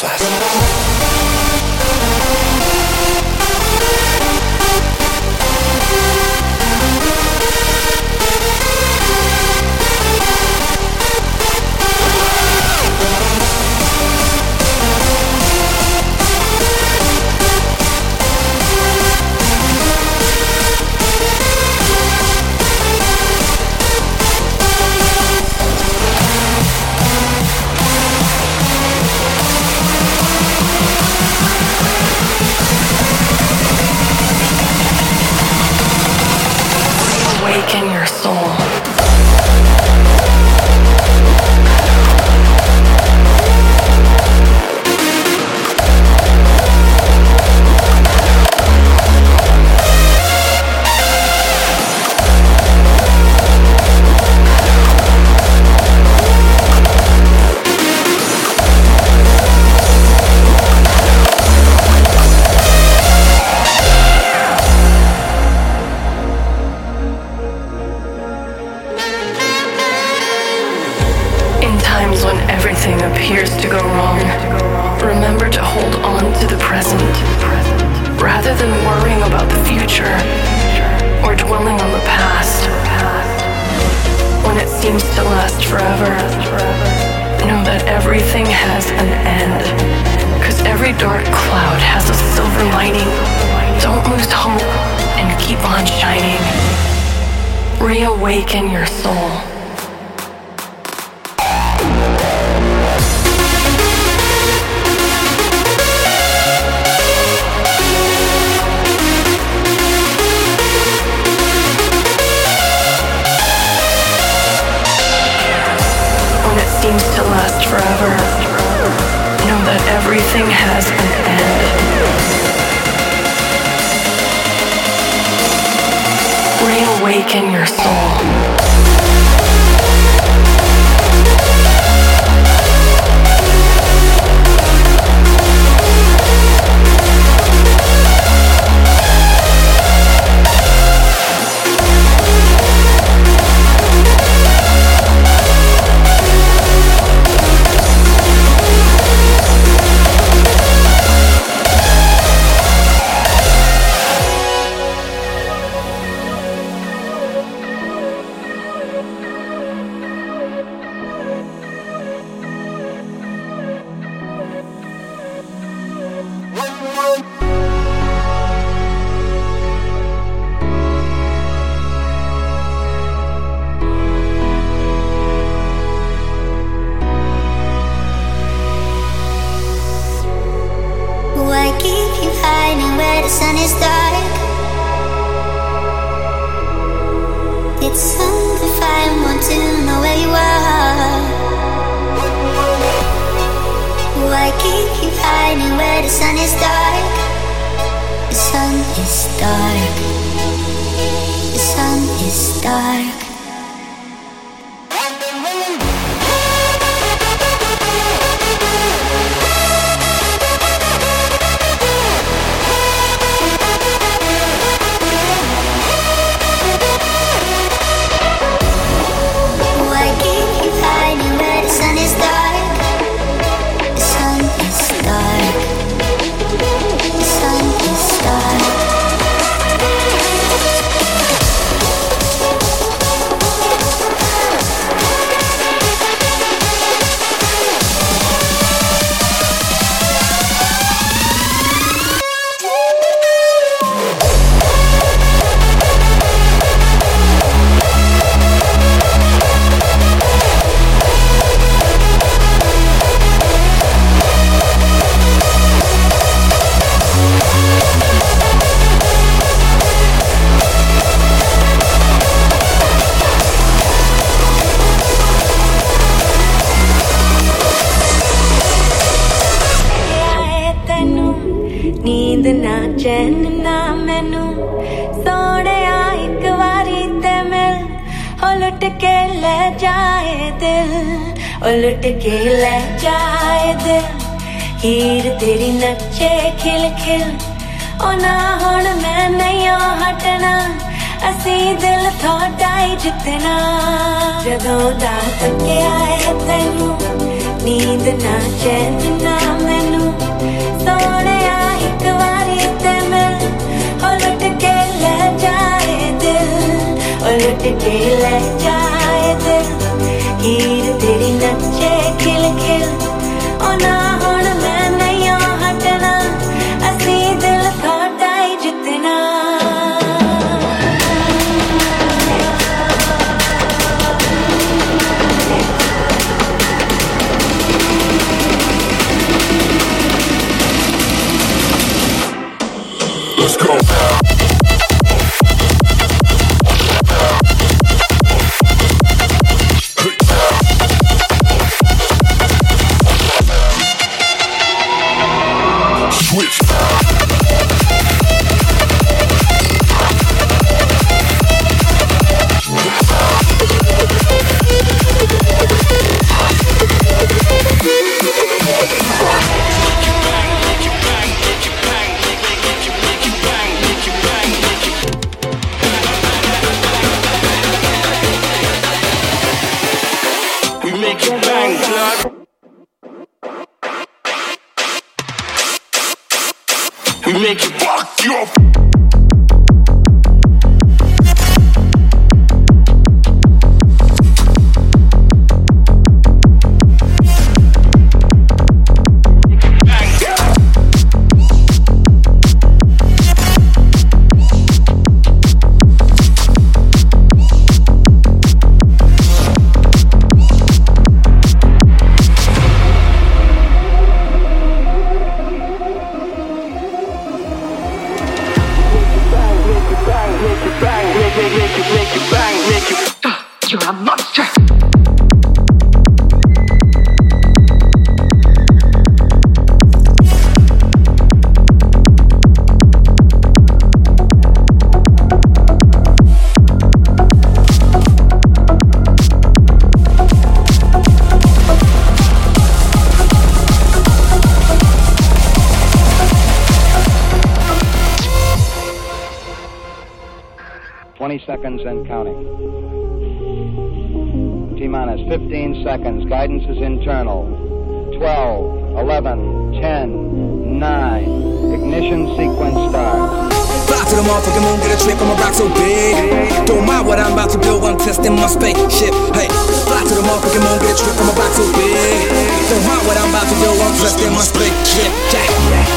Versace. Everything has an end. Reawaken your soul. लुट के ले जाए दिल। हीर तेरी नचे खिल खिल। ओ ना हुन मैं नहीं हटना। असी दिल थोड़ा ही जितना। जदों दा तकिया आए तेनू, नींद ना चैन ना मैनू। सोने एक बारी ते मैं, ओ लुट के ले जाए दिल। ओ लुट के ले जाए ஈடு தெரிந்த You're a monster. Seconds and counting. T minus 15 seconds. Guidance is internal. 12, 11, 10, 9. Ignition sequence starts. Fly to the motherfucking moon, get a trip, I'ma rock so big. Don't mind what I'm about to do, I'm testing my spaceship. Hey, fly to the motherfucking moon, get a trip, I'ma rock so big. Don't mind what I'm about to do, I'm testing my spaceship. Yeah.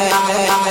I'm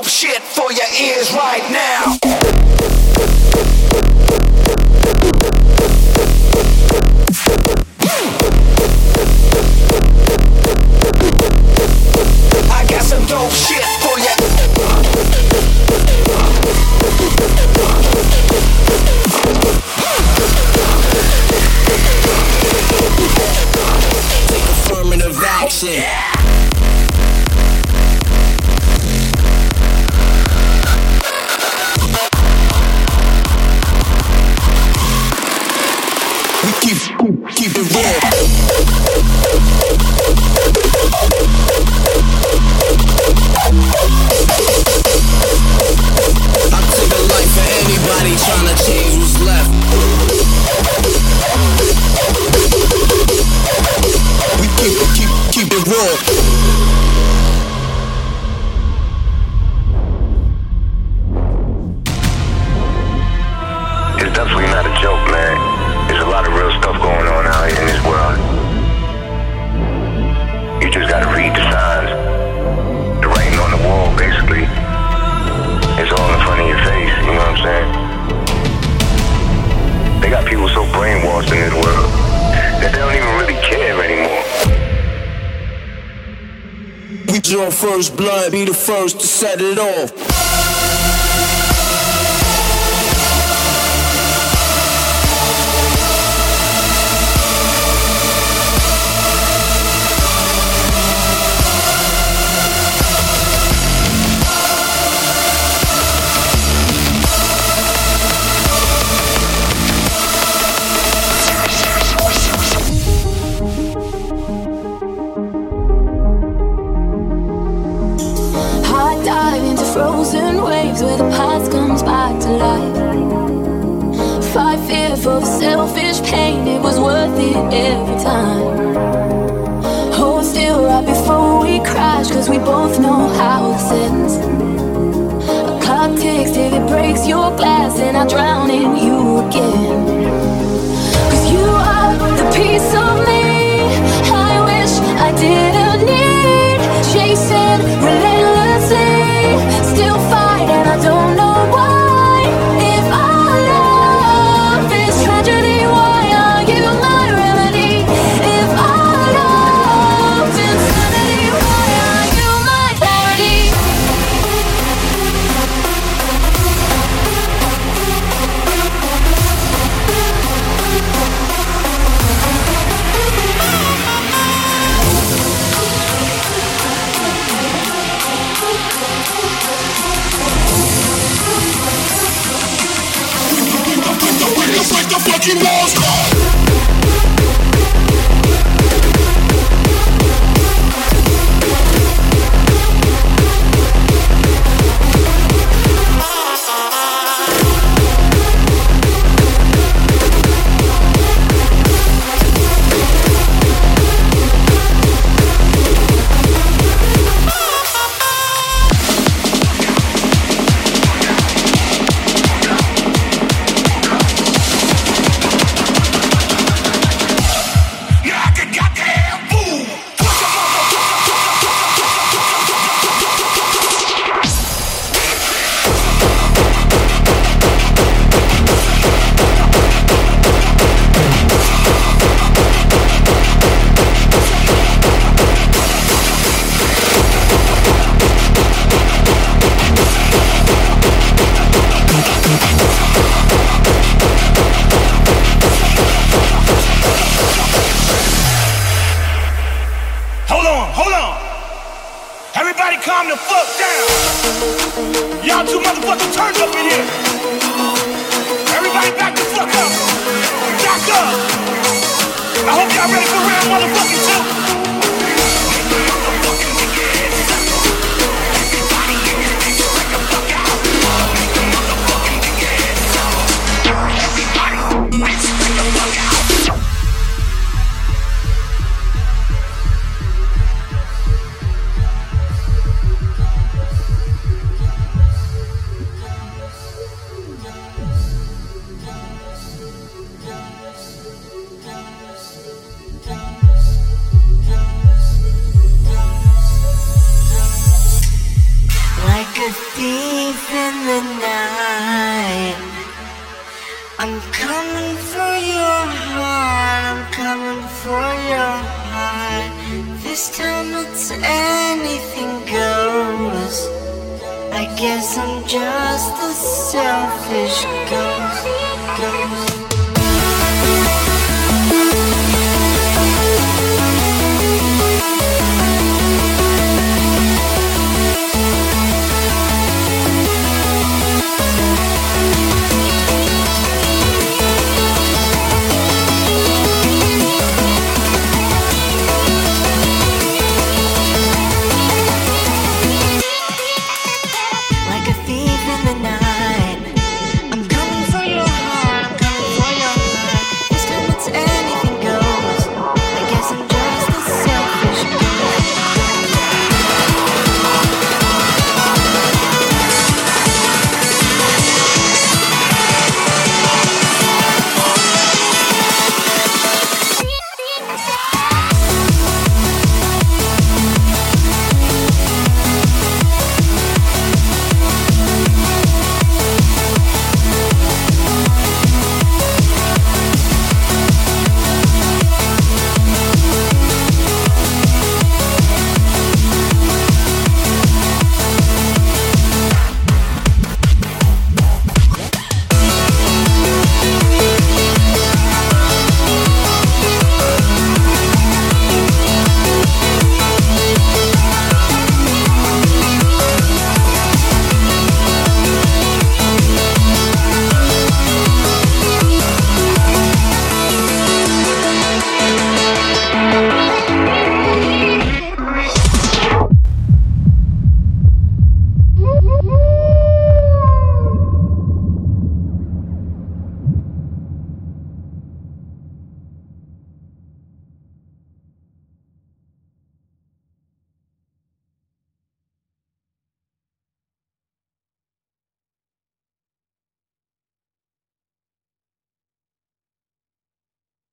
dope shit for your ears right now. We draw first blood, be the first to set it off. and I drown in you again.